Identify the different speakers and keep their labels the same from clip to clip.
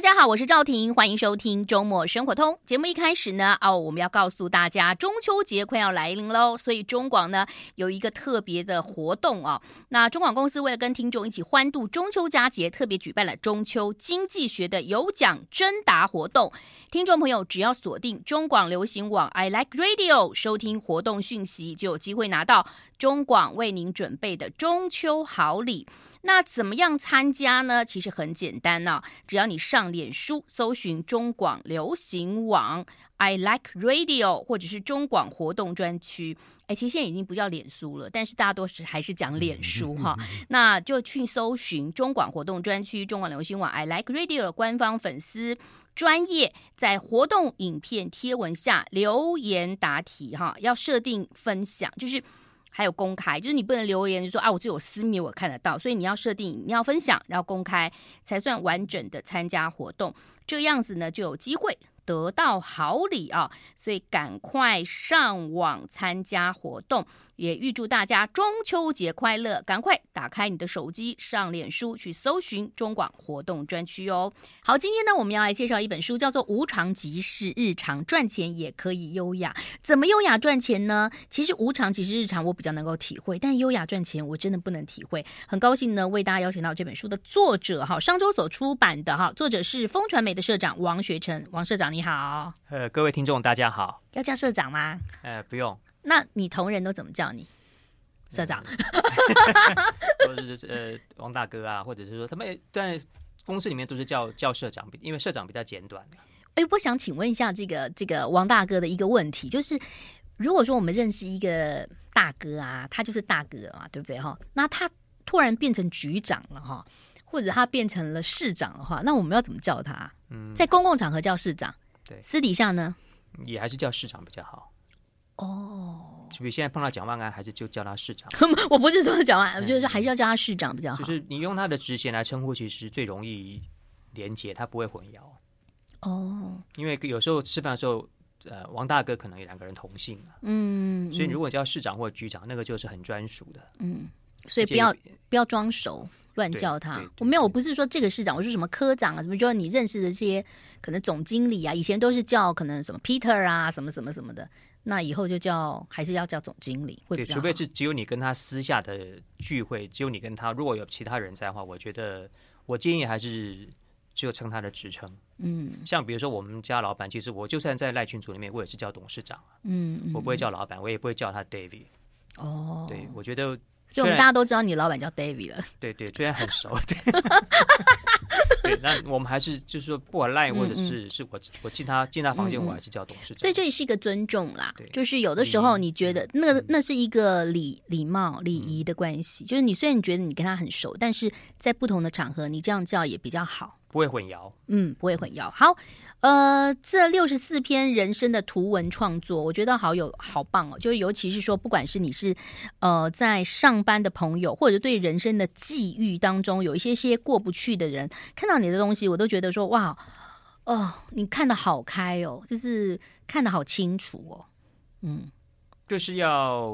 Speaker 1: 大家好，我是赵婷，欢迎收听周末生活通节目。一开始呢，哦，我们要告诉大家，中秋节快要来临喽，所以中广呢有一个特别的活动啊、哦。那中广公司为了跟听众一起欢度中秋佳节，特别举办了中秋经济学的有奖征答活动。听众朋友只要锁定中广流行网 I Like Radio，收听活动讯息，就有机会拿到中广为您准备的中秋好礼。那怎么样参加呢？其实很简单呢、啊，只要你上脸书搜寻中广流行网 I Like Radio，或者是中广活动专区。哎，其实现在已经不叫脸书了，但是大家都是还是讲脸书哈。那就去搜寻中广活动专区、中广流行网 I Like Radio 的官方粉丝专业，在活动影片贴文下留言答题哈，要设定分享，就是。还有公开，就是你不能留言就说啊，我只有私密我看得到，所以你要设定你要分享，然后公开才算完整的参加活动，这样子呢就有机会得到好礼啊，所以赶快上网参加活动。也预祝大家中秋节快乐！赶快打开你的手机，上脸书去搜寻中广活动专区哦。好，今天呢，我们要来介绍一本书，叫做《无常即是日常》，赚钱也可以优雅。怎么优雅赚钱呢？其实无常即是日常，我比较能够体会，但优雅赚钱我真的不能体会。很高兴呢，为大家邀请到这本书的作者哈，上周所出版的哈，作者是风传媒的社长王学成。王社长你好。
Speaker 2: 呃，各位听众大家好。
Speaker 1: 要叫社长吗？
Speaker 2: 呃，不用。
Speaker 1: 那你同仁都怎么叫你？社长，
Speaker 2: 或者是呃王大哥啊，或者是说他们在公司里面都是叫叫社长，因为社长比较简短。
Speaker 1: 哎，我想请问一下这个这个王大哥的一个问题，就是如果说我们认识一个大哥啊，他就是大哥啊，对不对哈？那他突然变成局长了哈，或者他变成了市长的话，那我们要怎么叫他？嗯，在公共场合叫市长，
Speaker 2: 对，
Speaker 1: 私底下呢，
Speaker 2: 也还是叫市长比较好。
Speaker 1: 哦，
Speaker 2: 就比现在碰到蒋万安，还是就叫他市长。
Speaker 1: 我不是说蒋万安，我就是还是要叫他市长比较好。
Speaker 2: 就是你用他的职衔来称呼，其实最容易连结，他不会混淆。
Speaker 1: 哦，
Speaker 2: 因为有时候吃饭的时候，呃，王大哥可能有两个人同姓啊。嗯，所以如果叫市长或局长，那个就是很专属的。
Speaker 1: 嗯，所以不要不要装熟乱叫他。我没有，我不是说这个市长，我是什么科长啊，什么就你认识的这些可能总经理啊，以前都是叫可能什么 Peter 啊，什么什么什么的。那以后就叫还是要叫总经理，会比较。
Speaker 2: 对，除非是只有你跟他私下的聚会，只有你跟他，如果有其他人在的话，我觉得我建议还是只有称他的职称。嗯，像比如说我们家老板，其实我就算在赖群组里面，我也是叫董事长。嗯，我不会叫老板，我也不会叫他 David。哦，对，我觉得。
Speaker 1: 所以我们大家都知道你老板叫 David 了。
Speaker 2: 对对，虽然很熟。对，那我们还是就是说，不管赖或者是、嗯、是我我进他进他房间，我还是叫董事长。
Speaker 1: 所以这也是一个尊重啦，对就是有的时候你觉得那那是一个礼礼貌礼仪的关系，嗯、就是你虽然你觉得你跟他很熟，但是在不同的场合你这样叫也比较好。
Speaker 2: 不会混淆，
Speaker 1: 嗯，不会混淆。好，呃，这六十四篇人生的图文创作，我觉得好有好棒哦。就是尤其是说，不管是你是呃在上班的朋友，或者对人生的际遇当中有一些些过不去的人，看到你的东西，我都觉得说哇，哦，你看的好开哦，就是看的好清楚哦。嗯，
Speaker 2: 就是要，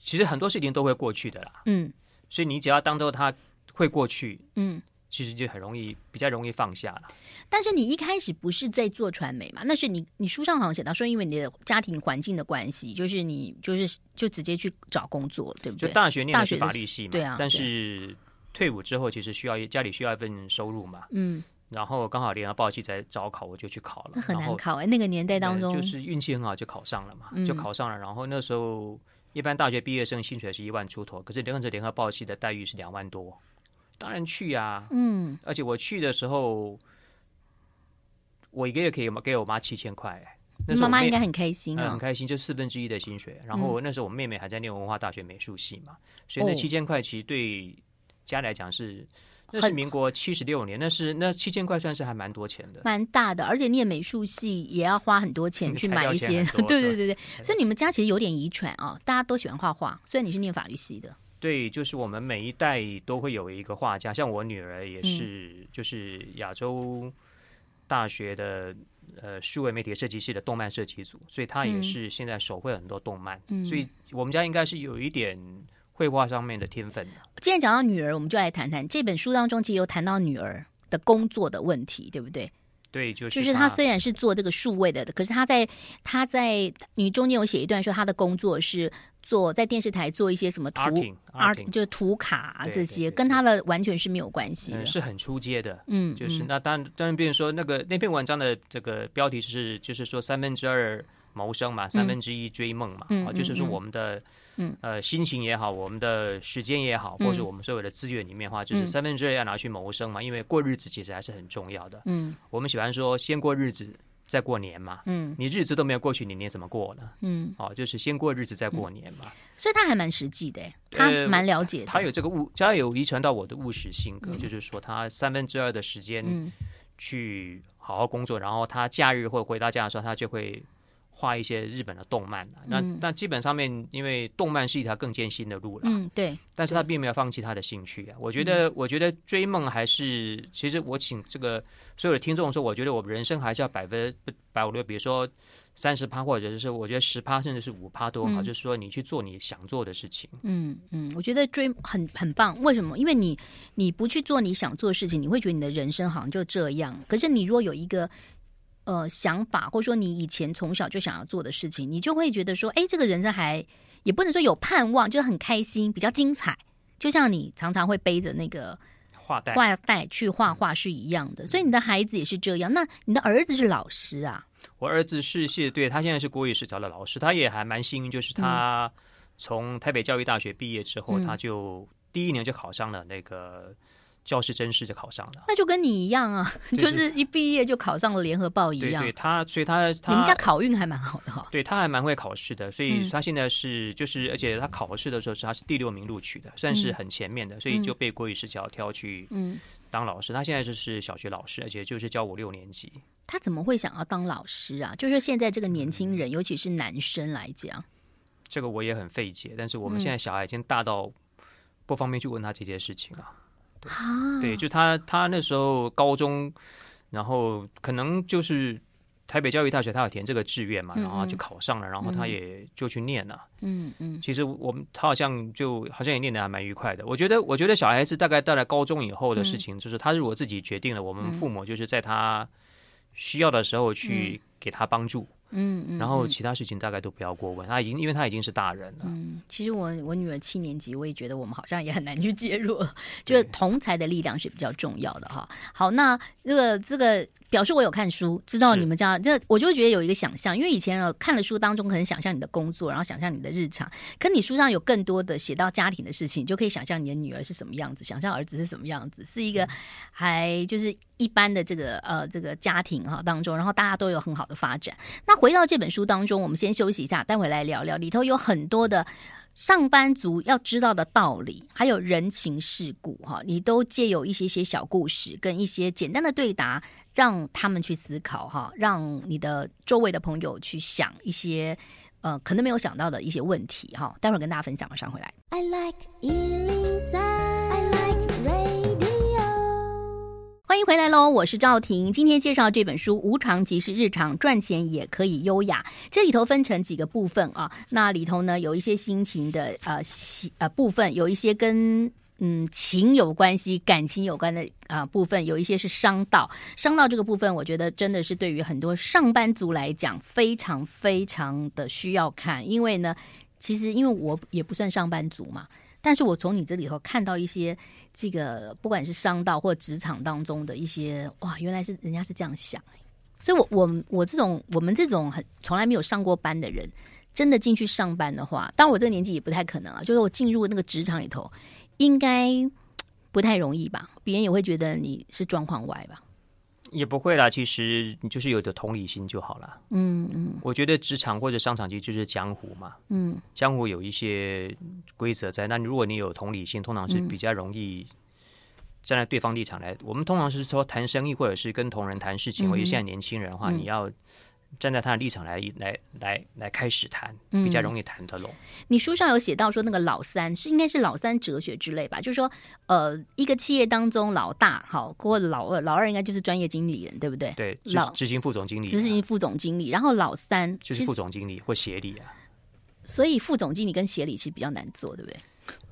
Speaker 2: 其实很多事情都会过去的啦。嗯，所以你只要当做它。会过去，嗯，其实就很容易，比较容易放下了。
Speaker 1: 但是你一开始不是在做传媒嘛？那是你，你书上好像写到说，因为你的家庭环境的关系，就是你就是就直接去找工作，对不对？
Speaker 2: 就大学念的是法律系嘛，
Speaker 1: 对啊。
Speaker 2: 但是退伍之后，其实需要家里需要一份收入嘛，嗯。然后刚好联合报系在招考，我就去考了。
Speaker 1: 那很难考哎，那个年代当中，
Speaker 2: 就是运气很好就考上了嘛，就考上了。然后那时候一般大学毕业生薪水是一万出头，可是联合报系的待遇是两万多。当然去呀、啊，嗯，而且我去的时候，我一个月可以给我妈七千块，那
Speaker 1: 妈妈应该很开心啊、
Speaker 2: 嗯，很开心，就四分之一的薪水。然后那时候我妹妹还在念文化大学美术系嘛，嗯、所以那七千块其实对家来讲是，那是民国七十六年，那是那七千块算是还蛮多钱的，
Speaker 1: 蛮大的。而且念美术系也要花很多钱去买一些，对对对对。所以你们家其实有点遗传啊，大家都喜欢画画。虽然你是念法律系的。
Speaker 2: 对，就是我们每一代都会有一个画家，像我女儿也是，嗯、就是亚洲大学的呃数位媒体设计系的动漫设计组，所以她也是现在手绘很多动漫，嗯、所以我们家应该是有一点绘画上面的天分的。
Speaker 1: 既然讲到女儿，我们就来谈谈这本书当中，其实有谈到女儿，的工作的问题，对不对？
Speaker 2: 对，就是
Speaker 1: 就是他虽然是做这个数位的，可是他在他在你中间有写一段说他的工作是做在电视台做一些什么图
Speaker 2: Arting
Speaker 1: 就是图卡这些，跟他的完全是没有关系，
Speaker 2: 嗯、是很出街的。
Speaker 1: 嗯，
Speaker 2: 就是那当然当然，比如说那个那篇文章的这个标题是就是说三分之二谋生嘛，三分之一追梦嘛，啊、嗯，就是说我们的。嗯，呃，心情也好，我们的时间也好，或者我们所有的资源里面的话，嗯、就是三分之二要拿去谋生嘛，因为过日子其实还是很重要的。嗯，我们喜欢说先过日子再过年嘛。嗯，你日子都没有过去，你年怎么过呢？嗯，哦，就是先过日子再过年嘛。
Speaker 1: 所以他还蛮实际的，他蛮了解的。
Speaker 2: 他有这个务，他有遗传到我的务实性格，嗯、就是说他三分之二的时间去好好工作，然后他假日或回到家的时候，他就会。画一些日本的动漫，那那基本上面，因为动漫是一条更艰辛的路了，
Speaker 1: 嗯，对。
Speaker 2: 但是他并没有放弃他的兴趣啊。我觉得，我觉得追梦还是，其实我请这个所有的听众说，我觉得我们人生还是要百分百五六，比如说三十趴，或者是我觉得十趴，甚至是五趴都好。就是说，你去做你想做的事情。
Speaker 1: 嗯嗯，我觉得追很很棒。为什么？因为你你不去做你想做的事情，你会觉得你的人生好像就这样。可是你如果有一个。呃，想法或者说你以前从小就想要做的事情，你就会觉得说，哎，这个人生还也不能说有盼望，就是很开心，比较精彩。就像你常常会背着那个
Speaker 2: 画带
Speaker 1: 画带去画画是一样的。所以你的孩子也是这样。那你的儿子是老师啊？
Speaker 2: 我儿子是谢对，他现在是国语实教的老师，他也还蛮幸运，就是他从台北教育大学毕业之后，嗯、他就第一年就考上了那个。教师甄试就考上了，
Speaker 1: 那就跟你一样啊，就是一毕业就考上了联合报一样。
Speaker 2: 对，对他，所以他，他
Speaker 1: 你们家考运还蛮好的哈、哦。
Speaker 2: 对他还蛮会考试的，所以他现在是就是，而且他考试的时候是他是第六名录取的，算是很前面的，所以就被国语实教挑去当老师。他现在就是小学老师，而且就是教五六年级。
Speaker 1: 他怎么会想要当老师啊？就是现在这个年轻人，尤其是男生来讲，
Speaker 2: 这个我也很费解。但是我们现在小孩已经大到不方便去问他这些事情了。啊，对，就他他那时候高中，然后可能就是台北教育大学，他有填这个志愿嘛，然后就考上了，然后他也就去念了。嗯嗯，其实我们他好像就好像也念的还蛮愉快的。我觉得，我觉得小孩子大概到了高中以后的事情，就是他如果自己决定了，我们父母就是在他需要的时候去给他帮助。嗯，嗯，然后其他事情大概都不要过问，他已经因为他已经是大人了。
Speaker 1: 嗯，其实我我女儿七年级，我也觉得我们好像也很难去介入，就是同才的力量是比较重要的哈。好，那这个这个。表示我有看书，知道你们家这，我就觉得有一个想象，因为以前啊看了书当中可能想象你的工作，然后想象你的日常，可你书上有更多的写到家庭的事情，你就可以想象你的女儿是什么样子，想象儿子是什么样子，是一个还就是一般的这个呃这个家庭哈当中，然后大家都有很好的发展。那回到这本书当中，我们先休息一下，待会来聊聊里头有很多的。上班族要知道的道理，还有人情世故，哈，你都借有一些些小故事跟一些简单的对答，让他们去思考，哈，让你的周围的朋友去想一些，呃，可能没有想到的一些问题，哈。待会儿跟大家分享，马上回来。I like 欢迎回来喽！我是赵婷，今天介绍这本书《无常即是日常，赚钱也可以优雅》。这里头分成几个部分啊，那里头呢有一些心情的呃呃部分，有一些跟嗯情有关系、感情有关的啊、部分，有一些是商道。商道这个部分，我觉得真的是对于很多上班族来讲非常非常的需要看，因为呢，其实因为我也不算上班族嘛。但是我从你这里头看到一些这个，不管是商道或职场当中的一些，哇，原来是人家是这样想哎，所以我我我这种我们这种很从来没有上过班的人，真的进去上班的话，当我这个年纪也不太可能啊，就是我进入那个职场里头，应该不太容易吧？别人也会觉得你是状况外吧？
Speaker 2: 也不会啦，其实你就是有的同理心就好了。嗯嗯，我觉得职场或者商场其实就是江湖嘛。嗯，江湖有一些规则在，那如果你有同理心，通常是比较容易站在对方立场来。嗯、我们通常是说谈生意，或者是跟同仁谈事情，或者现在年轻人的话，嗯、你要。站在他的立场来来来来开始谈，比较容易谈得拢。嗯。
Speaker 1: 你书上有写到说，那个老三是应该是老三哲学之类吧？就是说，呃，一个企业当中老大好，或者老二，老二应该就是专业经理人，对不对？
Speaker 2: 对，老执行副总经理，
Speaker 1: 执行副总经理，然后老三
Speaker 2: 就是副总经理或协理啊。
Speaker 1: 所以副总经理跟协理其实比较难做，对不对？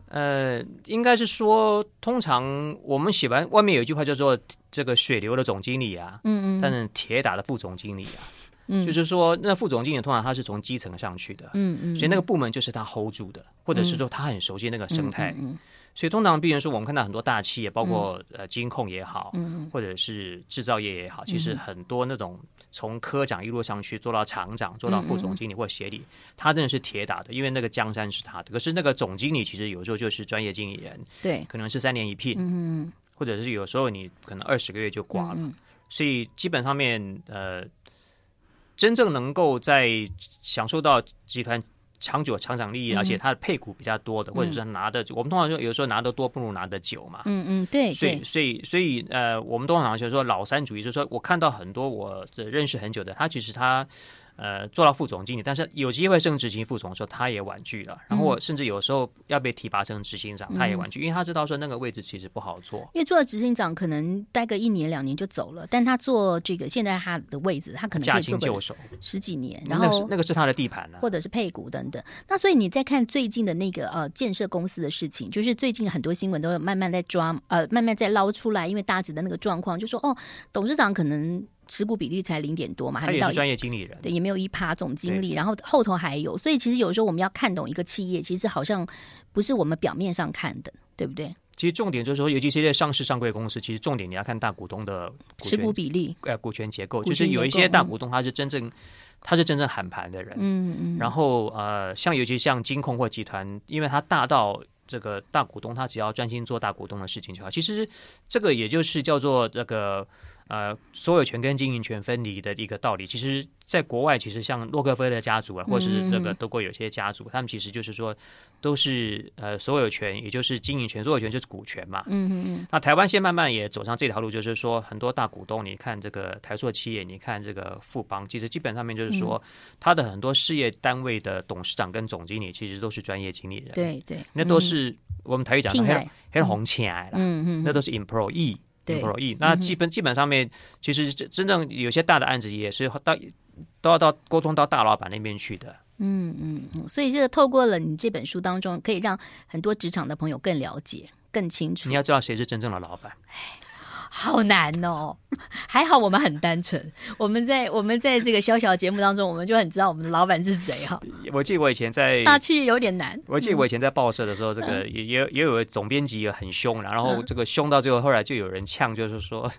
Speaker 2: 呃，应该是说，通常我们写完外面有一句话叫做“这个水流的总经理啊”，嗯嗯，但是铁打的副总经理啊，嗯，就是说，那副总经理通常他是从基层上去的，嗯嗯，所以那个部门就是他 hold 住的，或者是说他很熟悉那个生态。嗯。所以通常，比如说我们看到很多大企业，包括呃金控也好，嗯，或者是制造业也好，其实很多那种从科长一路上去做到厂长，做到副总经理或协理，他真的是铁打的，因为那个江山是他的。可是那个总经理其实有时候就是专业经理人，对，可能是三年一聘，嗯，或者是有时候你可能二十个月就挂了。所以基本上面，呃，真正能够在享受到集团。长久成长利益，而且他的配股比较多的，嗯、或者是拿的，我们通常说有时候拿的多不如拿的久嘛。嗯嗯，对。所以所以所以呃，我们通常就是说老三主义，就是说我看到很多我认识很久的，他其实他。呃，做到副总经理，但是有机会升执行副总的时候，他也婉拒了。然后我甚至有时候要被提拔成执行长，他也婉拒，因为他知道说那个位置其实不好做。
Speaker 1: 因为做了执行长，可能待个一年两年就走了，但他做这个现在他的位置，他可能驾轻就熟十几年。然后
Speaker 2: 那个是他的地盘了，
Speaker 1: 或者是配股等等。那所以你再看最近的那个呃建设公司的事情，就是最近很多新闻都有慢慢在抓呃慢慢在捞出来，因为大致的那个状况，就说哦，董事长可能。持股比例才零点多嘛，还没到
Speaker 2: 专业经理人，
Speaker 1: 对，也没有一趴总经理，然后后头还有，所以其实有时候我们要看懂一个企业，其实好像不是我们表面上看的，对不对？
Speaker 2: 其实重点就是说，尤其是在上市上柜公司，其实重点你要看大股东的
Speaker 1: 持股比例，
Speaker 2: 呃，股权结构，就是有一些大股东他是真正、嗯、他是真正喊盘的人，嗯嗯，然后呃，像尤其像金控或集团，因为他大到这个大股东，他只要专心做大股东的事情就好。其实这个也就是叫做这个。呃，所有权跟经营权分离的一个道理，其实在国外，其实像洛克菲勒家族啊，或是这个德国有些家族，嗯、他们其实就是说，都是呃所有权，也就是经营权，所有权就是股权嘛。嗯嗯嗯。那台湾现在慢慢也走上这条路，就是说很多大股东，你看这个台塑企业，你看这个富邦，其实基本上面就是说，他的很多事业单位的董事长跟总经理，其实都是专业经理人。对对，那都是我们台语讲的黑黑红起来了。嗯嗯，那都是 employee。对，不容易。那基本、嗯、基本上面，其实真正有些大的案子也是到都要到沟通到大老板那边去的。
Speaker 1: 嗯嗯嗯，所以这个透过了你这本书当中，可以让很多职场的朋友更了解、更清楚。
Speaker 2: 你要知道谁是真正的老板。
Speaker 1: 好难哦，还好我们很单纯。我们在我们在这个小小节目当中，我们就很知道我们的老板是谁哈。
Speaker 2: 我记得我以前在
Speaker 1: 大气有点难。
Speaker 2: 我记得我以前在报社的时候，这个也也也有总编辑也很凶，然后这个凶到最后，后来就有人呛，就是说，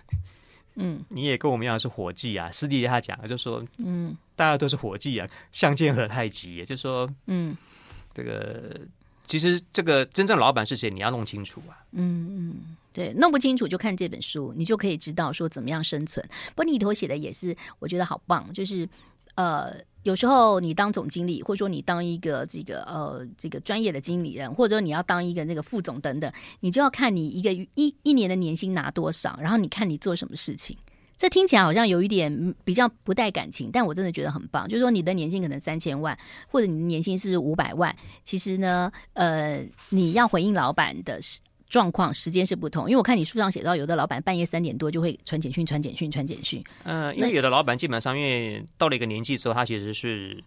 Speaker 2: 嗯，你也跟我们一样是伙计啊。私底下讲，就说，嗯，大家都是伙计啊，相见何太急，也就是说，嗯，这个。其实这个真正老板是谁，你要弄清楚啊。
Speaker 1: 嗯嗯，对，弄不清楚就看这本书，你就可以知道说怎么样生存。不过你里头写的也是，我觉得好棒。就是呃，有时候你当总经理，或者说你当一个这个呃这个专业的经理人，或者说你要当一个那个副总等等，你就要看你一个一一年的年薪拿多少，然后你看你做什么事情。这听起来好像有一点比较不带感情，但我真的觉得很棒。就是说，你的年薪可能三千万，或者你的年薪是五百万，其实呢，呃，你要回应老板的是状况，时间是不同。因为我看你书上写到，有的老板半夜三点多就会传简讯、传简讯、传简讯。
Speaker 2: 嗯、呃，因为有的老板基本上，因为到了一个年纪之后，他其实是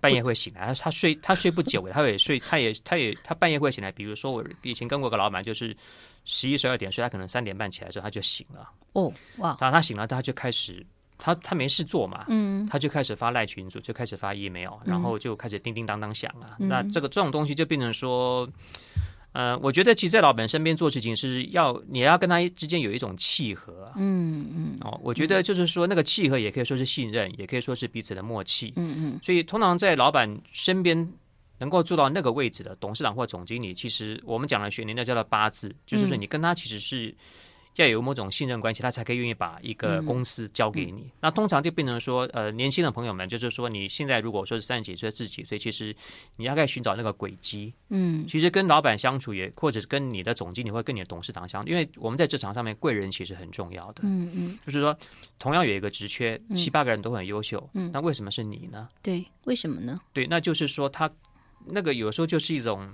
Speaker 2: 半夜会醒来，他他睡他睡不久，他也睡，他也他也他半夜会醒来。比如说，我以前跟过个老板，就是。十一十二点睡，他可能三点半起来之后他就醒了。哦，哇！他他醒了，他就开始，他他没事做嘛，嗯，他就开始发赖群组，就开始发 email，然后就开始叮叮当当响了。嗯、那这个这种东西就变成说，呃，我觉得其实在老板身边做事情是要你要跟他之间有一种契合，嗯嗯。哦，我觉得就是说那个契合也可以说是信任，也可以说是彼此的默契，嗯嗯。所以通常在老板身边。能够做到那个位置的董事长或总经理，其实我们讲的学年那叫做八字，就是说你跟他其实是要有某种信任关系，他才可以愿意把一个公司交给你。那通常就变成说，呃，年轻的朋友们，就是说你现在如果说是三十几岁、四十几岁，其实你大概寻找那个轨迹。嗯，其实跟老板相处也，或者是跟你的总经理或跟你的董事长相处，因为我们在职场上面贵人其实很重要的。嗯嗯，就是说同样有一个职缺，七八个人都很优秀，嗯，那为什么是你呢？
Speaker 1: 对，为什么呢？
Speaker 2: 对，那就是说他。那个有时候就是一种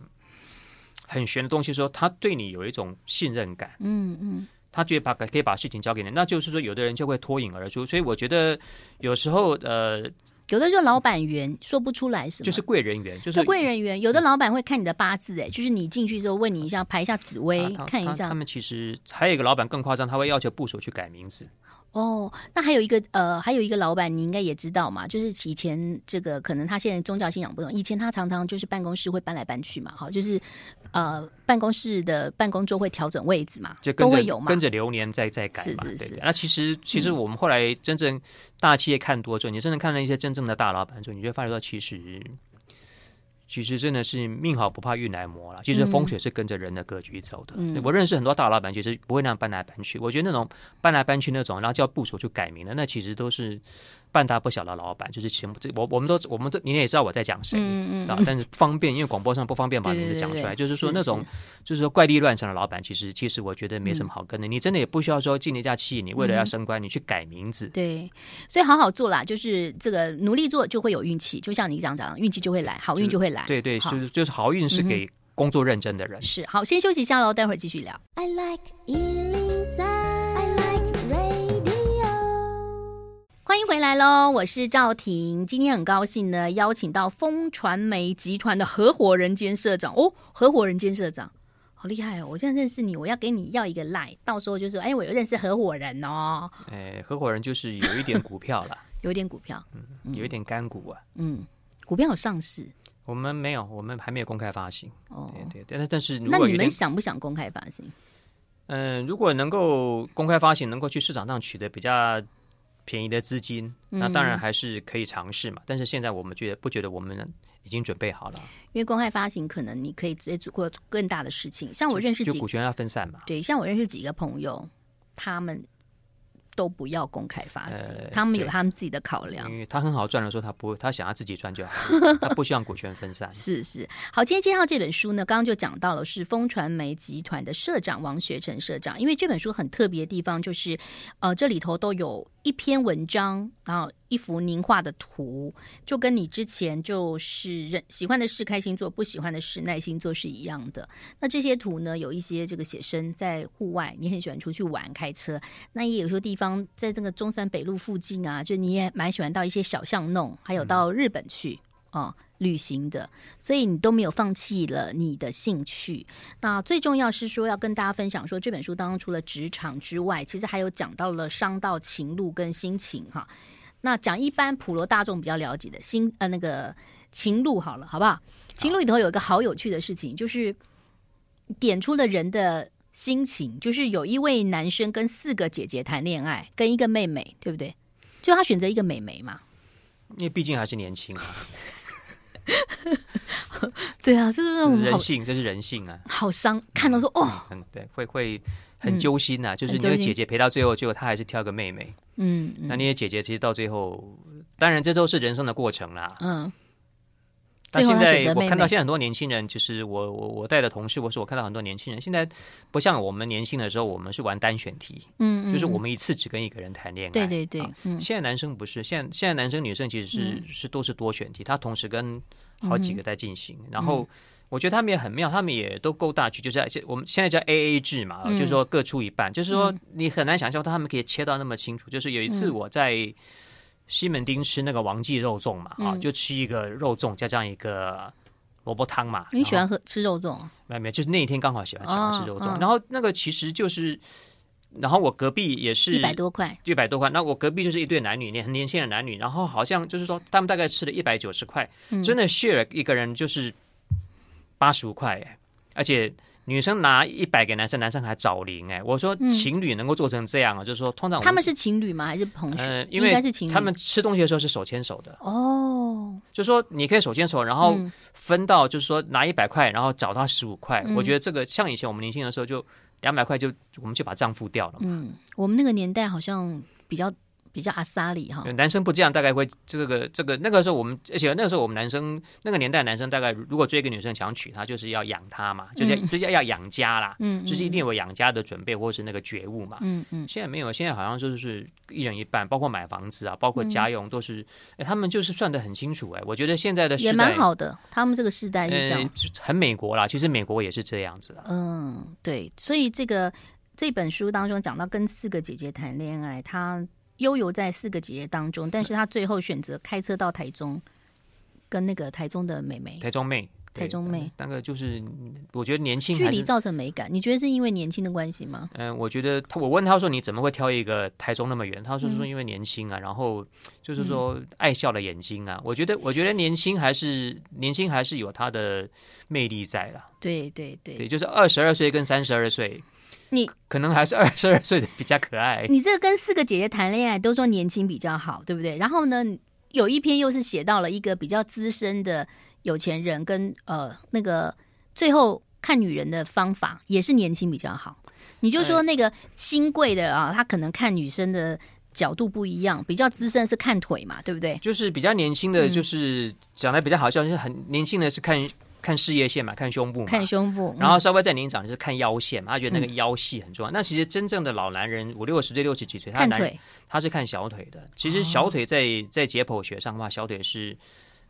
Speaker 2: 很玄的东西，说他对你有一种信任感，嗯嗯，他觉得把可以把事情交给你，那就是说有的人就会脱颖而出，所以我觉得有时候呃，
Speaker 1: 有的时候老板缘说不出来什么，
Speaker 2: 就是贵人缘，就是
Speaker 1: 贵人缘。有的老板会看你的八字，哎，就是你进去之后问你一下，排一下紫薇，
Speaker 2: 啊、
Speaker 1: 看一下。
Speaker 2: 他们其实还有一个老板更夸张，他会要求部属去改名字。
Speaker 1: 哦，那还有一个呃，还有一个老板，你应该也知道嘛，就是以前这个可能他现在宗教信仰不同，以前他常常就是办公室会搬来搬去嘛，哈，就是呃办公室的办公桌会调整位置嘛，
Speaker 2: 就跟着
Speaker 1: 都会有嘛，
Speaker 2: 跟着流年在在改嘛，
Speaker 1: 是是是。
Speaker 2: 对，那其实其实我们后来真正大企业看多之后，嗯、你真正看了一些真正的大老板之后，你就发觉到其实。其实真的是命好不怕运来磨了。其实风水是跟着人的格局走的。嗯、我认识很多大老板，其实不会那样搬来搬去。我觉得那种搬来搬去那种，然后叫部署去改名的，那其实都是。半大不小的老板，就是全部这我我们都我们都你也知道我在讲谁，嗯嗯，但是方便，因为广播上不方便把名字讲出来。就是说那种就是说怪力乱神的老板，其实其实我觉得没什么好跟的。你真的也不需要说进了一家企业，你为了要升官，你去改名字。
Speaker 1: 对，所以好好做啦，就是这个努力做就会有运气，就像你讲讲，运气就会来，好运就会来。
Speaker 2: 对对，就是就是好运是给工作认真的人。
Speaker 1: 是好，先休息一下喽，待会儿继续聊。I like 欢迎回来喽，我是赵婷。今天很高兴呢，邀请到风传媒集团的合伙人兼社长哦，合伙人兼社长，好厉害哦！我现在认识你，我要给你要一个 line，到时候就是哎，我有认识合伙人哦。
Speaker 2: 哎，合伙人就是有一点股票了，
Speaker 1: 有一点股票，
Speaker 2: 嗯，有一点干股啊，
Speaker 1: 嗯，股票有上市，
Speaker 2: 我们没有，我们还没有公开发行。哦，对对，但但是
Speaker 1: 那你们想不想公开发行？
Speaker 2: 嗯，如果能够公开发行，能够去市场上取得比较。便宜的资金，那当然还是可以尝试嘛。嗯、但是现在我们觉得不觉得我们已经准备好了？
Speaker 1: 因为公开发行可能你可以直接做更大的事情。像我认识
Speaker 2: 就股权要分散嘛。
Speaker 1: 对，像我认识几个朋友，他们。都不要公开发行，呃、他们有他们自己的考量。因为
Speaker 2: 他很好赚的时候，他不会，他想要自己赚就好，他不希望股权分散。
Speaker 1: 是是，好，今天介绍这本书呢，刚刚就讲到了是风传媒集团的社长王学成社长。因为这本书很特别的地方就是，呃，这里头都有一篇文章，然后。一幅凝画的图，就跟你之前就是认喜欢的事开心做，不喜欢的事耐心做是一样的。那这些图呢，有一些这个写生在户外，你很喜欢出去玩开车。那也有些地方在这个中山北路附近啊，就你也蛮喜欢到一些小巷弄，还有到日本去哦、旅行的。所以你都没有放弃了你的兴趣。那最重要是说要跟大家分享说，这本书当中除了职场之外，其实还有讲到了商道情路跟心情哈。那讲一般普罗大众比较了解的心呃那个情路好了，好不好？情路里头有一个好有趣的事情，就是点出了人的心情，就是有一位男生跟四个姐姐谈恋爱，跟一个妹妹，对不对？就他选择一个妹妹嘛，
Speaker 2: 因为毕竟还是年轻啊。
Speaker 1: 对啊，就是
Speaker 2: 人性，这是人性啊，
Speaker 1: 好伤，看到说哦，
Speaker 2: 嗯，对，会会。很揪心呐、啊，嗯、就是那个姐姐陪到最后，结果她还是挑个妹妹。嗯，嗯那那些姐姐其实到最后，当然这都是人生的过程啦。嗯。但现在我看到现在很多年轻人，就是我我我带的同事，或是我看到很多年轻人，现在不像我们年轻的时候，我们是玩单选题。嗯，嗯就是我们一次只跟一个人谈恋爱。对对对。嗯。现在男生不是，现在现在男生女生其实是、嗯、是都是多选题，他同时跟好几个在进行，嗯、然后。我觉得他们也很妙，他们也都够大局，就是我们现在叫 A A 制嘛，嗯、就是说各出一半，就是说你很难想象他们可以切到那么清楚。就是有一次我在西门町吃那个王记肉粽嘛，啊、嗯，就吃一个肉粽加上一个萝卜汤嘛。
Speaker 1: 你喜欢喝吃肉粽？
Speaker 2: 没有没有，就是那一天刚好喜欢喜欢吃肉粽。哦、然后那个其实就是，然后我隔壁也是一
Speaker 1: 百多块，
Speaker 2: 一百多块。那我隔壁就是一对男女，年很年轻的男女，然后好像就是说他们大概吃了一百九十块，嗯、真的 share 一个人就是。八十五块哎，而且女生拿一百给男生，男生还找零哎。我说情侣能够做成这样啊，嗯、就是说通常
Speaker 1: 他们是情侣吗？还是朋友？嗯、呃，
Speaker 2: 因为他们吃东西的时候是手牵手的哦。就是说你可以手牵手，然后分到就是说拿一百块，然后找他十五块。嗯、我觉得这个像以前我们年轻的时候，就两百块就我们就把账付掉了嘛。
Speaker 1: 嗯，我们那个年代好像比较。比较阿萨里哈，
Speaker 2: 男生不这样，大概会这个这个那个时候我们，而且那个时候我们男生那个年代男生大概如果追一个女生想娶她，就是要养她嘛，就是就是要养家啦，嗯，就是一定有养家的准备或是那个觉悟嘛，嗯嗯。现在没有，现在好像就是一人一半，包括买房子啊，包括家用都是，哎，他们就是算得很清楚哎，我觉得现在的
Speaker 1: 也蛮好的，他们这个世代是这样，
Speaker 2: 很美国啦，其实美国也是这样子的，
Speaker 1: 嗯，对，所以这个这本书当中讲到跟四个姐姐谈恋爱，他。悠游在四个姐姐当中，但是他最后选择开车到台中，跟那个台中的妹妹，
Speaker 2: 台中妹。
Speaker 1: 台中妹，
Speaker 2: 那个就是我觉得年轻
Speaker 1: 距离造成美感，你觉得是因为年轻的关系吗？
Speaker 2: 嗯，我觉得他，我问他说你怎么会挑一个台中那么远？他说说因为年轻啊，嗯、然后就是说爱笑的眼睛啊。嗯、我觉得我觉得年轻还是年轻还是有他的魅力在啦。
Speaker 1: 对对对，
Speaker 2: 对，就是二十二岁跟三十二岁，
Speaker 1: 你
Speaker 2: 可能还是二十二岁的比较可爱。
Speaker 1: 你这跟四个姐姐谈恋爱都说年轻比较好，对不对？然后呢，有一篇又是写到了一个比较资深的。有钱人跟呃那个最后看女人的方法也是年轻比较好。你就说那个新贵的啊，他可能看女生的角度不一样，比较资深是看腿嘛，对不对？
Speaker 2: 就是比较年轻的就是讲的比较好笑，就是很年轻的是看看事业线嘛，看胸部嘛，
Speaker 1: 看胸部。
Speaker 2: 然后稍微再年长就是看腰线嘛，他觉得那个腰细很重要。那其实真正的老男人五六十岁、六十几岁，他男人他是看小腿的。其实小腿在在解剖学上的话，小腿是。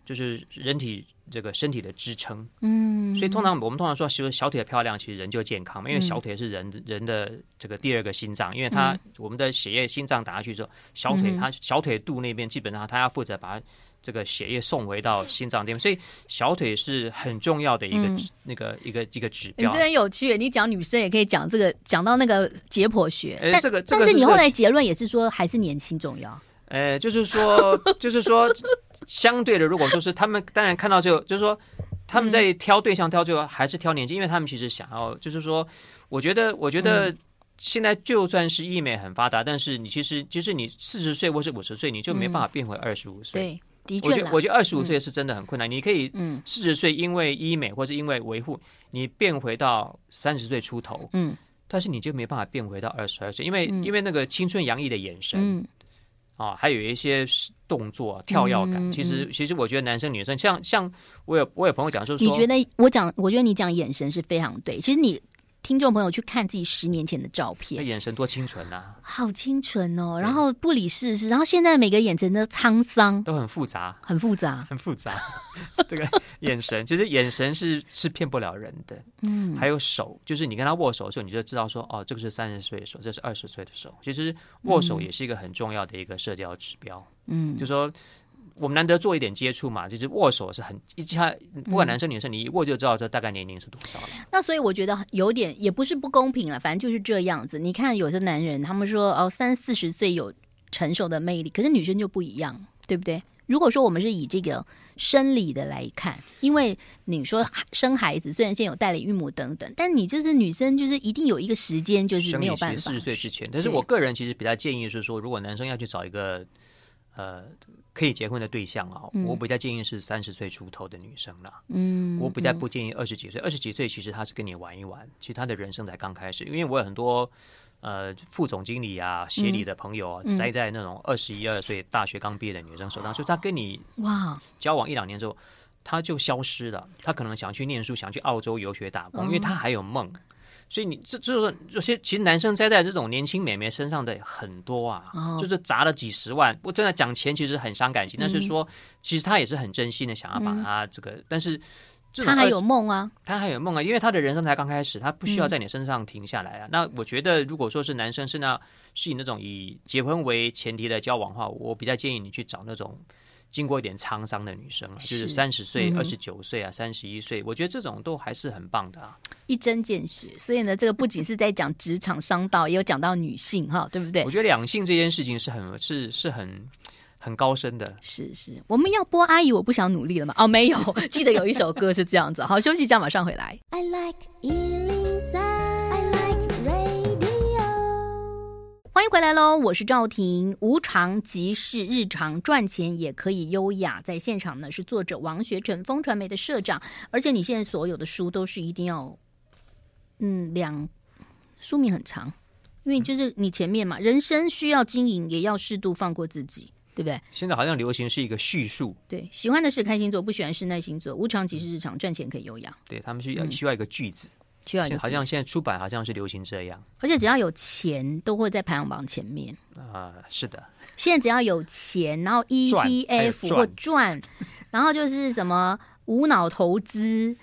Speaker 2: 就是人体这个身体的支撑，嗯，所以通常我们通常说，其实小腿漂亮，其实人就健康嘛，因为小腿是人、嗯、人的这个第二个心脏，因为它、嗯、我们的血液心脏打下去之后，小腿它小腿肚那边基本上它要负责把这个血液送回到心脏这边，所以小腿是很重要的一个、嗯、那个一个一个指标。你
Speaker 1: 这很有趣，你讲女生也可以讲这个，讲到那个解剖学，但、
Speaker 2: 这个、
Speaker 1: 但是你后来结论也是说还是年轻重要。
Speaker 2: 呃，就是说，就是说，相对的，如果说是他们，当然看到最后，就是说，他们在挑对象挑最后还是挑年轻，因为他们其实想要，就是说，我觉得，我觉得现在就算是医美很发达，但是你其实，其实你四十岁或是五十岁，你就没办法变回二十五岁。
Speaker 1: 对，的确，
Speaker 2: 我觉得，我觉得二十五岁是真的很困难。你可以，嗯，四十岁因为医美或是因为维护，你变回到三十岁出头，嗯，但是你就没办法变回到二十二岁，因为因为那个青春洋溢的眼神。嗯啊，还有一些动作跳跃感，其实其实我觉得男生女生像像我有我有朋友讲，就是说，
Speaker 1: 你觉得我讲，我觉得你讲眼神是非常对，其实你。听众朋友去看自己十年前的照片，
Speaker 2: 眼神多清纯呐，
Speaker 1: 好清纯哦。然后不理世事，然后现在每个眼神都沧桑，
Speaker 2: 都很复杂，
Speaker 1: 很复杂，
Speaker 2: 很复杂。这个眼神，其实眼神是是骗不了人的。嗯，还有手，就是你跟他握手的时候，你就知道说，哦，这个是三十岁的手，这是二十岁的手。其实握手也是一个很重要的一个社交指标。嗯，就说。我们难得做一点接触嘛，就是握手是很一下，不管男生女生，你一握就知道这大概年龄是多少了。嗯。
Speaker 1: 那所以我觉得有点也不是不公平了，反正就是这样子。你看有些男人，他们说哦三四十岁有成熟的魅力，可是女生就不一样，对不对？如果说我们是以这个生理的来看，因为你说生孩子虽然现在有代理孕母等等，但你就是女生，就是一定有一个时间就是没有办法。
Speaker 2: 四十岁之前，但是我个人其实比较建议是说，如果男生要去找一个呃。可以结婚的对象啊，我比较建议是三十岁出头的女生了。嗯，我比较不建议二十几岁。二十几岁其实他是跟你玩一玩，其实他的人生才刚开始。因为我有很多呃副总经理啊、协理的朋友啊，栽在那种二十一二岁大学刚毕业的女生手上，所以他跟你哇交往一两年之后，他就消失了。他可能想去念书，想去澳洲游学打工，因为他还有梦。所以你这就是说，有些其实男生栽在这种年轻美眉身上的很多啊，哦、就是砸了几十万。我真的讲钱其实很伤感情，嗯、但是说其实他也是很真心的想要把他这个，嗯、但是
Speaker 1: 他还有梦啊，
Speaker 2: 他还有梦啊，因为他的人生才刚开始，他不需要在你身上停下来啊。嗯、那我觉得，如果说是男生是那是以那种以结婚为前提的交往的话，我比较建议你去找那种。经过一点沧桑的女生，就是三十岁、二十九岁啊、三十一岁，我觉得这种都还是很棒的啊。
Speaker 1: 一针见血，所以呢，这个不仅是在讲职场商道，也有讲到女性哈，对不对？
Speaker 2: 我觉得两性这件事情是很是是很很高深的。
Speaker 1: 是是，我们要播阿姨，我不想努力了吗？哦，没有，记得有一首歌是这样子。好，休息一下，马上回来。I like 欢迎回来喽！我是赵婷。无常即是日常，赚钱也可以优雅。在现场呢是作者王学成，风传媒的社长。而且你现在所有的书都是一定要，嗯，两书名很长，因为就是你前面嘛，人生需要经营，也要适度放过自己，对不对？
Speaker 2: 现在好像流行是一个叙述，
Speaker 1: 对，喜欢的是开心做，不喜欢是耐心做。无常即是日常，赚钱可以优雅。
Speaker 2: 对，他们需要需要一个句子。好像现在出版好像是流行这样，
Speaker 1: 而且只要有钱都会在排行榜前面。
Speaker 2: 啊、呃。是的，
Speaker 1: 现在只要有钱，然后 ETF 或赚，然后就是什么无脑投资，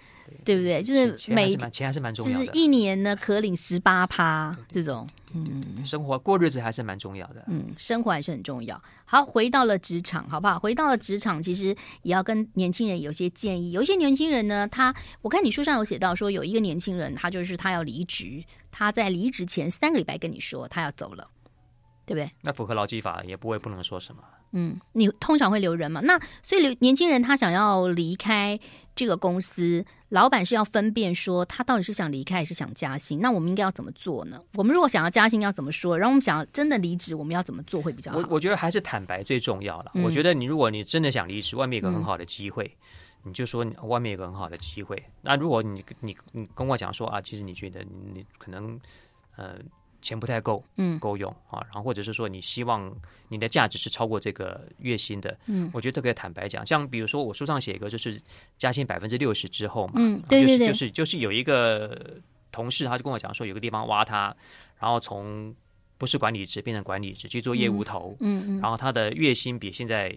Speaker 1: 对不对？就是每
Speaker 2: 钱还是蛮重要的，
Speaker 1: 就是一年呢可领十八趴这种，
Speaker 2: 嗯，生活过日子还是蛮重要的，
Speaker 1: 嗯，生活还是很重要。好，回到了职场，好不好？回到了职场，其实也要跟年轻人有些建议。有一些年轻人呢，他我看你书上有写到说，有一个年轻人，他就是他要离职，他在离职前三个礼拜跟你说他要走了。对不对？
Speaker 2: 那符合劳基法也不会不能说什么。
Speaker 1: 嗯，你通常会留人嘛？那所以留年轻人他想要离开这个公司，老板是要分辨说他到底是想离开还是想加薪。那我们应该要怎么做呢？我们如果想要加薪要怎么说？然后我们想要真的离职，我们要怎么做会比较好？
Speaker 2: 我我觉得还是坦白最重要了。嗯、我觉得你如果你真的想离职，外面有个很好的机会，嗯、你就说外面有个很好的机会。那如果你你你跟我讲说啊，其实你觉得你可能呃。钱不太够，嗯，够用啊，然后或者是说你希望你的价值是超过这个月薪的，嗯，我觉得可以坦白讲，像比如说我书上写一个，就是加薪百分之六十之后嘛，
Speaker 1: 嗯，对对对，
Speaker 2: 就是就是有一个同事他就跟我讲说，有个地方挖他，然后从不是管理职变成管理职去做业务头，嗯嗯，然后他的月薪比现在。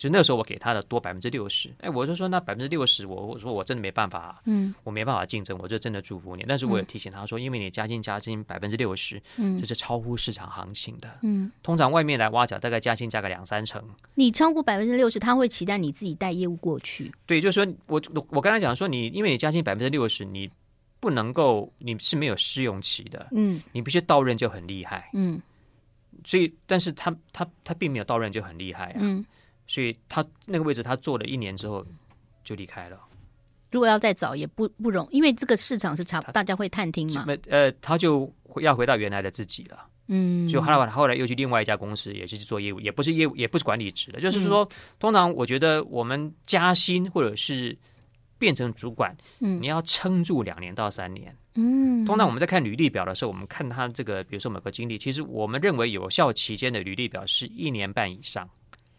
Speaker 2: 就那时候我给他的多百分之六十，哎，我就说那百分之六十，我我说我真的没办法，嗯，我没办法竞争，我就真的祝福你。但是我也提醒他说，因为你加薪加薪百分之六十，嗯，这是超乎市场行情的，嗯，通常外面来挖角大概加薪加个两三成，
Speaker 1: 你超过百分之六十，他会期待你自己带业务过去。
Speaker 2: 对，就是说我我刚才讲说你，因为你加薪百分之六十，你不能够你是没有试用期的，嗯，你必须到任就很厉害，嗯，所以但是他他他并没有到任就很厉害啊，嗯。所以他那个位置，他做了一年之后就离开了。
Speaker 1: 如果要再找，也不不容易，因为这个市场是差，大家会探听嘛。
Speaker 2: 呃，他就要回到原来的自己了。嗯，就后来后来又去另外一家公司，也是去做业务，也不是业务，也不是管理职的。就是说，嗯、通常我觉得我们加薪或者是变成主管，嗯，你要撑住两年到三年。嗯，通常我们在看履历表的时候，我们看他这个，比如说某个经历，其实我们认为有效期间的履历表是一年半以上。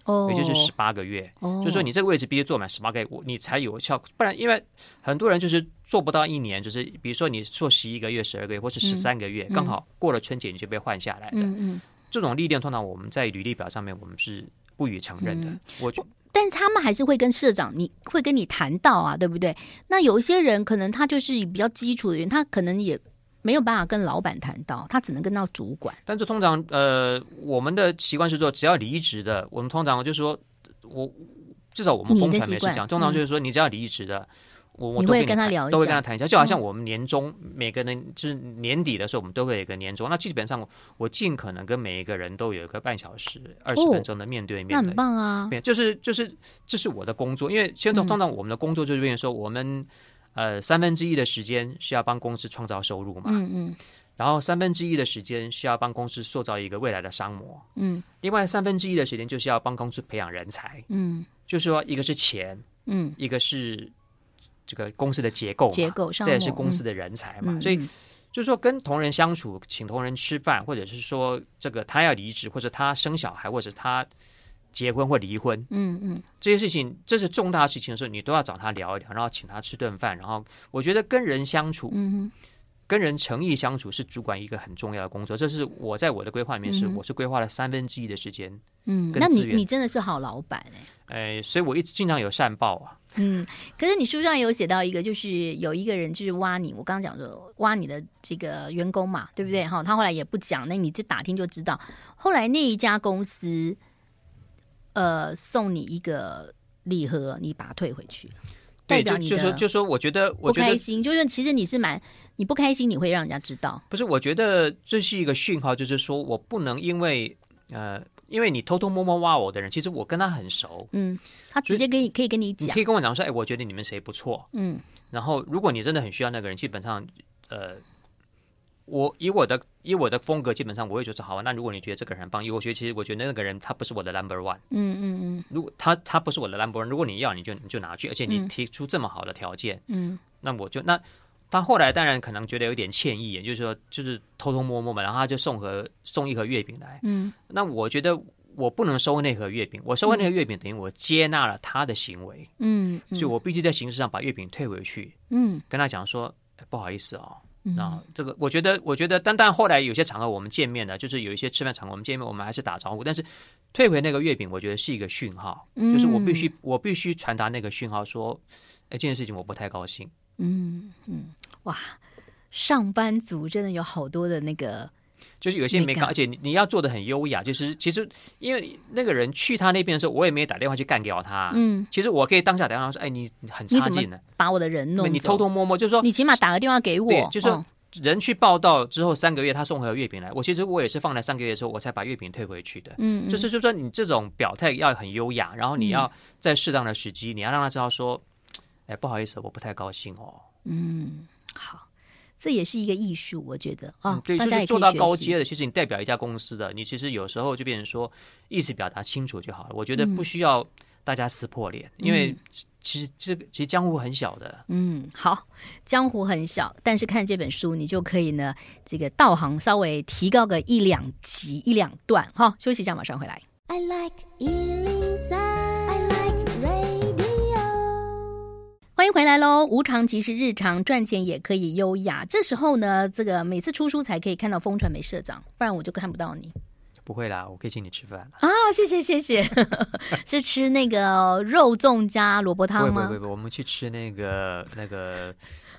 Speaker 2: 哦，也就是十八个月，哦、就是说你这个位置必须做满十八个月，你才有效。不然，因为很多人就是做不到一年，就是比如说你做十一个月、十二个月，或是十三个月，嗯、刚好过了春节你就被换下来的。嗯嗯，这种历练通常我们在履历表上面我们是不予承认的。嗯、我觉，
Speaker 1: 但是他们还是会跟社长，你会跟你谈到啊，对不对？那有一些人可能他就是比较基础的人，他可能也。没有办法跟老板谈到，他只能跟到主管。
Speaker 2: 但是通常，呃，我们的习惯是说，只要离职的，我们通常就是说，我至少我们风传媒是这样，通常就是说，你只要离职的，嗯、我我都会跟他聊一下，都会跟他谈一下。就好像我们年终、嗯、每个人就是年底的时候，我们都会有一个年终。那基本上，我尽可能跟每一个人都有一个半小时、二十分钟的面对面。哦、
Speaker 1: 那很棒啊！
Speaker 2: 就是就是这是我的工作，因为现在通常我们的工作就是变成说我们。呃，三分之一的时间是要帮公司创造收入嘛，嗯嗯，然后三分之一的时间是要帮公司塑造一个未来的商模，嗯，另外三分之一的时间就是要帮公司培养人才，嗯，就是说一个是钱，嗯，一个是这个公司的结构，结构上，这也是公司的人才嘛，所以就是说跟同仁相处，请同仁吃饭，或者是说这个他要离职，或者他生小孩，或者他。结婚或离婚，嗯嗯，这些事情，这是重大事情的时候，你都要找他聊一聊，然后请他吃顿饭。然后，我觉得跟人相处，嗯哼，跟人诚意相处是主管一个很重要的工作。这是我在我的规划里面是，我是规划了三分之一的时间，嗯，
Speaker 1: 那你你真的是好老板哎，
Speaker 2: 哎，所以我一直经常有善报啊，
Speaker 1: 嗯。可是你书上有写到一个，就是有一个人就是挖你，我刚刚讲说挖你的这个员工嘛，对不对？哈，他后来也不讲，那你就打听就知道，后来那一家公司。呃，送你一个礼盒，你把它退回去，代表你
Speaker 2: 就说就说，我觉得我
Speaker 1: 不开心，就是其实你是蛮你不开心，你会让人家知道。
Speaker 2: 不是，我觉得这是一个讯号，就是说我不能因为呃，因为你偷偷摸摸挖我的人，其实我跟他很熟，嗯，
Speaker 1: 他直接跟你可以跟你讲，
Speaker 2: 你可以跟我讲说，哎，我觉得你们谁不错，嗯，然后如果你真的很需要那个人，基本上呃。我以我的以我的风格，基本上我会觉得好啊。那如果你觉得这个人很棒，因为我觉得其实我觉得那个人他不是我的 number one。嗯嗯嗯。如果他他不是我的 number one，如果你要你就你就拿去，而且你提出这么好的条件，嗯，那我就那他后来当然可能觉得有点歉意，也就是说就是偷偷摸摸嘛，然后他就送盒送一盒月饼来。嗯。那我觉得我不能收那盒月饼，我收回那盒月饼等于我接纳了他的行为。嗯。所以我必须在形式上把月饼退回去。嗯。跟他讲说不好意思哦。那这个，我觉得，我觉得，但但后来有些场合我们见面的，就是有一些吃饭场合我们见面，我们还是打招呼。但是退回那个月饼，我觉得是一个讯号，就是我必须我必须传达那个讯号，说，哎，这件事情我不太高兴。
Speaker 1: 嗯嗯，哇，上班族真的有好多的那个。
Speaker 2: 就是有些没干，而且你你要做的很优雅。就是其实因为那个人去他那边的时候，我也没打电话去干掉他。嗯，其实我可以当下打电话说：“哎，你很差劲的，
Speaker 1: 把我的人弄。”
Speaker 2: 你偷偷摸摸，就是说，
Speaker 1: 你起码打个电话给我。
Speaker 2: 就是说人去报道之后三个月，他送回了月饼来。我其实我也是放在三个月的时候，我才把月饼退回去的。嗯，就是就是说你这种表态要很优雅，然后你要在适当的时机，你要让他知道说：“哎，不好意思，我不太高兴哦。”
Speaker 1: 嗯，好。这也是一个艺术，我觉得啊，
Speaker 2: 嗯、对，就是做到高阶的，其实你代表一家公司的，你其实有时候就变成说意思表达清楚就好了。我觉得不需要大家撕破脸，嗯、因为其实这个其实江湖很小的。
Speaker 1: 嗯，好，江湖很小，但是看这本书，你就可以呢，这个道行稍微提高个一两级一两段。好，休息一下，马上回来。I like 欢迎回来喽！无常即是日常，赚钱也可以优雅。这时候呢，这个每次出书才可以看到风传媒社长，不然我就看不到你。
Speaker 2: 不会啦，我可以请你吃饭
Speaker 1: 啊！谢谢谢谢，是吃那个肉粽加萝卜汤吗？
Speaker 2: 不不不，我们去吃那个那个。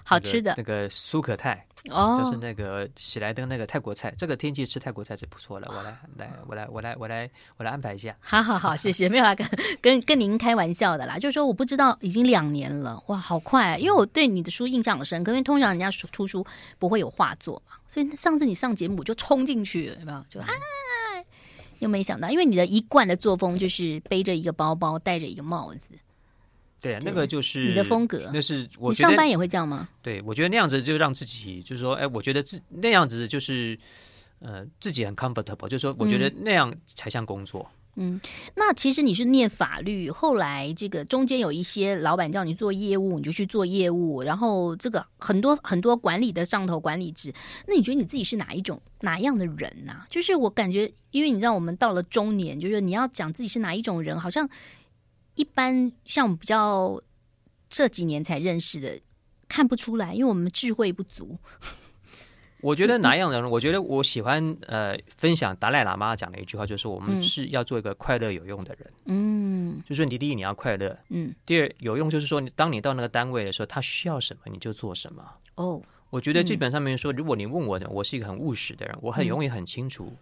Speaker 1: 好吃的
Speaker 2: 那个苏可泰哦，就是那个喜来登那个泰国菜。这个天气吃泰国菜是不错的。我来来，我来，我来，我来，我来安排一下。
Speaker 1: 好好好，谢谢。没有啦，跟跟跟您开玩笑的啦。就是说，我不知道已经两年了，哇，好快啊！因为我对你的书印象很深，可是通常人家出书不会有画作嘛，所以上次你上节目就冲进去了，有没有？就啊，又没想到，因为你的一贯的作风就是背着一个包包，戴着一个帽子。
Speaker 2: 对啊，那个就是
Speaker 1: 你的风格。
Speaker 2: 那是我
Speaker 1: 你上班也会这样吗？
Speaker 2: 对，我觉得那样子就让自己，就是说，哎，我觉得自那样子就是，呃，自己很 comfortable，就是说，我觉得那样才像工作。
Speaker 1: 嗯，那其实你是念法律，后来这个中间有一些老板叫你做业务，你就去做业务，然后这个很多很多管理的上头管理职，那你觉得你自己是哪一种哪样的人呢？就是我感觉，因为你知道，我们到了中年，就是你要讲自己是哪一种人，好像。一般像我们比较这几年才认识的，看不出来，因为我们智慧不足。
Speaker 2: 我觉得哪样的人？我觉得我喜欢呃分享达赖喇嘛讲的一句话，就是我们是要做一个快乐有用的人。嗯，就是你第一你要快乐，嗯，第二有用就是说你，当你到那个单位的时候，他需要什么你就做什么。哦，我觉得基本上面说，如果你问我的，我是一个很务实的人，我很容易很清楚。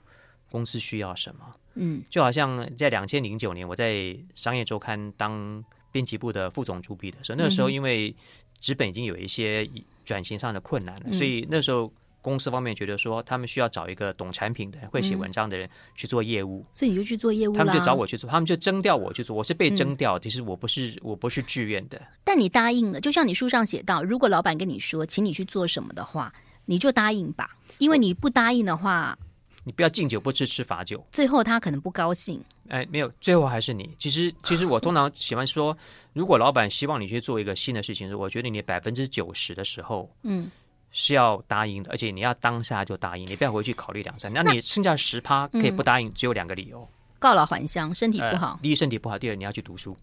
Speaker 2: 公司需要什么？嗯，就好像在两千零九年，我在《商业周刊》当编辑部的副总主笔的时候，那个时候因为纸本已经有一些转型上的困难了，嗯、所以那时候公司方面觉得说，他们需要找一个懂产品的人、会写文章的人去做业务，
Speaker 1: 所以你就去做业务，
Speaker 2: 他们就找我去做，他们就征调我去做，我是被征调，其实我不是我不是自愿的，
Speaker 1: 但你答应了，就像你书上写到，如果老板跟你说，请你去做什么的话，你就答应吧，因为你不答应的话。
Speaker 2: 你不要敬酒不吃吃罚酒，
Speaker 1: 最后他可能不高兴。
Speaker 2: 哎，没有，最后还是你。其实，其实我通常喜欢说，如果老板希望你去做一个新的事情，我觉得你百分之九十的时候，嗯，是要答应的，而且你要当下就答应，你不要回去考虑两三。那你剩下十趴可以不答应，嗯、只有两个理由：
Speaker 1: 告老还乡，身体不好。
Speaker 2: 呃、第一，身体不好；第二，你要去读书。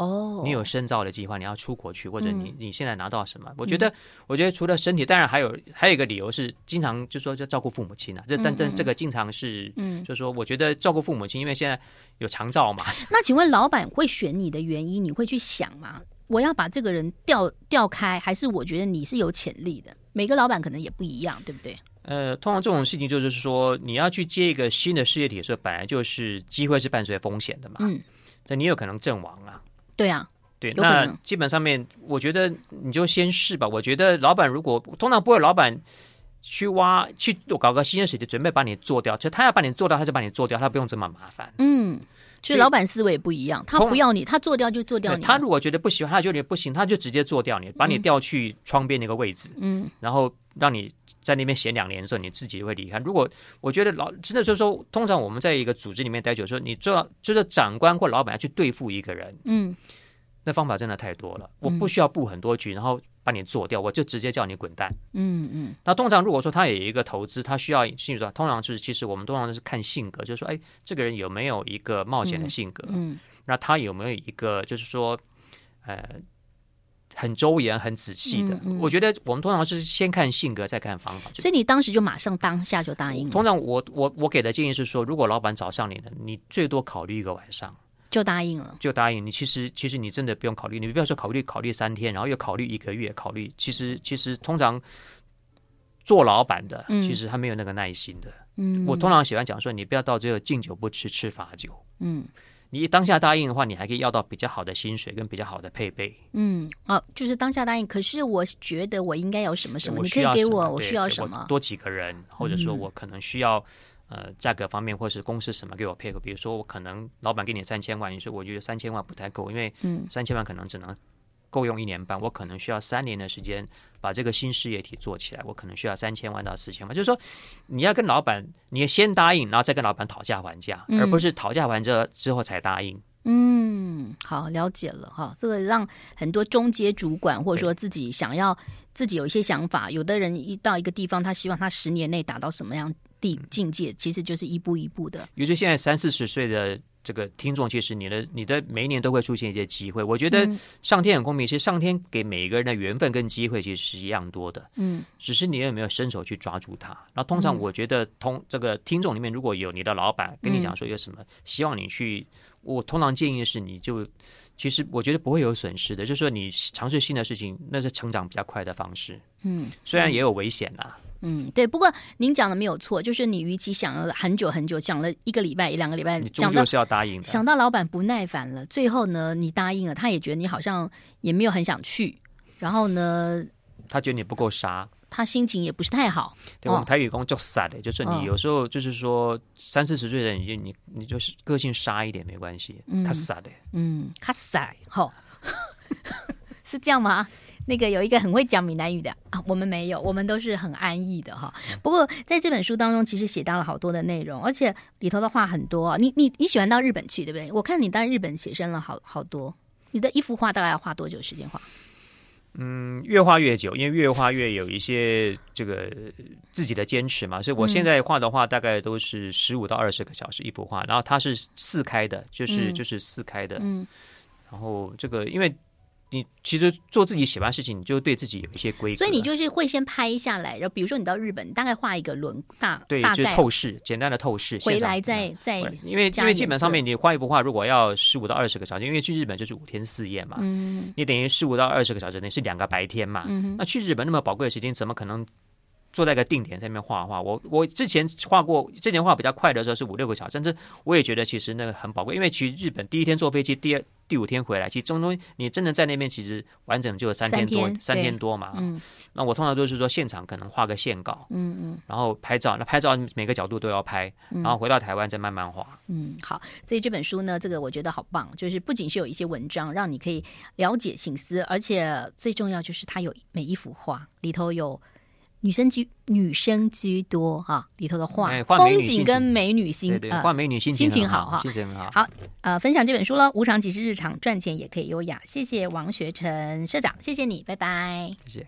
Speaker 2: 哦，oh, 你有深造的计划，你要出国去，或者你你现在拿到什么？嗯、我觉得，我觉得除了身体，当然还有还有一个理由是，经常就说就照顾父母亲啊。这但但这个经常是，嗯，就是说我觉得照顾父母亲，因为现在有长照嘛。
Speaker 1: 那请问老板会选你的原因，你会去想吗？我要把这个人调调开，还是我觉得你是有潜力的？每个老板可能也不一样，对不对？
Speaker 2: 呃，通常这种事情就是说，你要去接一个新的事业体的时候，本来就是机会是伴随风险的嘛。嗯，那你有可能阵亡啊。
Speaker 1: 对啊，
Speaker 2: 对，那基本上面，我觉得你就先试吧。我觉得老板如果通常不会，老板去挖去搞个新鲜水的，准备把你做掉，就他要把你做掉，他就把你做掉，他不用这么麻烦。嗯，
Speaker 1: 所以老板思维不一样，他不要你，他做掉就做掉你。
Speaker 2: 他如果觉得不喜欢，他觉得不行，他就直接做掉你，把你调去窗边那个位置，嗯，然后让你在那边闲两年的时候，你自己会离开。如果我觉得老真的就是说，通常我们在一个组织里面待久，说你做到就是长官或老板要去对付一个人，嗯。那方法真的太多了，我不需要布很多局，然后把你做掉，我就直接叫你滚蛋。嗯嗯。那通常如果说他有一个投资，他需要信任，通常就是其实我们通常是看性格，就是说，哎，这个人有没有一个冒险的性格？嗯。那他有没有一个就是说，呃，很周延、很仔细的？我觉得我们通常是先看性格，再看方法。
Speaker 1: 所以你当时就马上当下就答应了。
Speaker 2: 通常我我我给的建议是说，如果老板找上你了，你最多考虑一个晚上。
Speaker 1: 就答应了，
Speaker 2: 就答应你。其实其实你真的不用考虑，你不要说考虑考虑三天，然后又考虑一个月，考虑其实其实通常做老板的，其实他没有那个耐心的。嗯，我通常喜欢讲说，你不要到最后敬酒不吃吃罚酒。嗯。你当下答应的话，你还可以要到比较好的薪水跟比较好的配备。
Speaker 1: 嗯，哦，就是当下答应。可是我觉得我应该有什么什么，你可以给我，我需要什么？
Speaker 2: 多几个人，或者说我可能需要呃价格方面，或是公司什么给我配合。比如说我可能老板给你三千万，你说我觉得三千万不太够，因为嗯三千万可能只能。够用一年半，我可能需要三年的时间把这个新事业体做起来。我可能需要三千万到四千万，就是说你要跟老板，你先答应，然后再跟老板讨价还价，嗯、而不是讨价还价之后才答应。
Speaker 1: 嗯，好，了解了哈。这个让很多中阶主管或者说自己想要自己有一些想法，有的人一到一个地方，他希望他十年内达到什么样地境界，其实就是一步一步的。
Speaker 2: 尤其现在三四十岁的。这个听众其实你的你的每一年都会出现一些机会，我觉得上天很公平，其实上天给每一个人的缘分跟机会其实是一样多的，嗯，只是你有没有伸手去抓住它。然后通常我觉得通这个听众里面如果有你的老板跟你讲说有什么希望你去，我通常建议是你就其实我觉得不会有损失的，就是说你尝试新的事情，那是成长比较快的方式，嗯，虽然也有危险呐。
Speaker 1: 嗯，对。不过您讲的没有错，就是你与其想了很久很久，想了一个礼拜、一两个礼拜，
Speaker 2: 你终究是要答应的。
Speaker 1: 想到老板不耐烦了，最后呢，你答应了，他也觉得你好像也没有很想去，然后呢，
Speaker 2: 他觉得你不够杀，
Speaker 1: 他心情也不是太好。
Speaker 2: 对，我们台语讲就杀的，就是你有时候就是说三四十岁的人，你就你你就是个性杀一点没关系，他傻的，
Speaker 1: 嗯，他杀，好，是这样吗？那个有一个很会讲闽南语的啊，我们没有，我们都是很安逸的哈。不过在这本书当中，其实写到了好多的内容，而且里头的话很多。你你你喜欢到日本去，对不对？我看你到日本写生了好好多。你的一幅画大概要画多久时间画？
Speaker 2: 嗯，越画越久，因为越画越有一些这个自己的坚持嘛。所以我现在画的画大概都是十五到二十个小时一幅画，然后它是四开的，就是就是四开的。嗯，然后这个因为。你其实做自己喜欢的事情，你就对自己有一些规则。
Speaker 1: 所以你就是会先拍下来，然后比如说你到日本，大概画一个轮大，对，
Speaker 2: 就是透视，简单的透视，
Speaker 1: 回来再再
Speaker 2: 因为因为基本上面你画一幅画，如果要十五到二十个小时，因为去日本就是五天四夜嘛，嗯，你等于十五到二十个小时，那是两个白天嘛，嗯，那去日本那么宝贵的时间，怎么可能？坐在一个定点上面画画，我我之前画过，之前画比较快的时候是五六个小时，但是我也觉得其实那个很宝贵，因为去日本第一天坐飞机，第二第五天回来，其实中中你真的在那边其实完整就有三天多，三天，三天多嘛。嗯，那我通常都是说现场可能画个线稿，嗯嗯，然后拍照，那拍照每个角度都要拍，然后回到台湾再慢慢画。
Speaker 1: 嗯，好，所以这本书呢，这个我觉得好棒，就是不仅是有一些文章让你可以了解醒思，而且最重要就是它有每一幅画里头有。女生居女生居多哈，里头的画、哎、风景跟美女心，
Speaker 2: 对对，画美女心情，
Speaker 1: 心情好哈，
Speaker 2: 心情很好。
Speaker 1: 好，呃，分享这本书了，无常即是日常，赚钱也可以优雅。谢谢王学成社长，谢谢你，拜拜。
Speaker 2: 谢谢。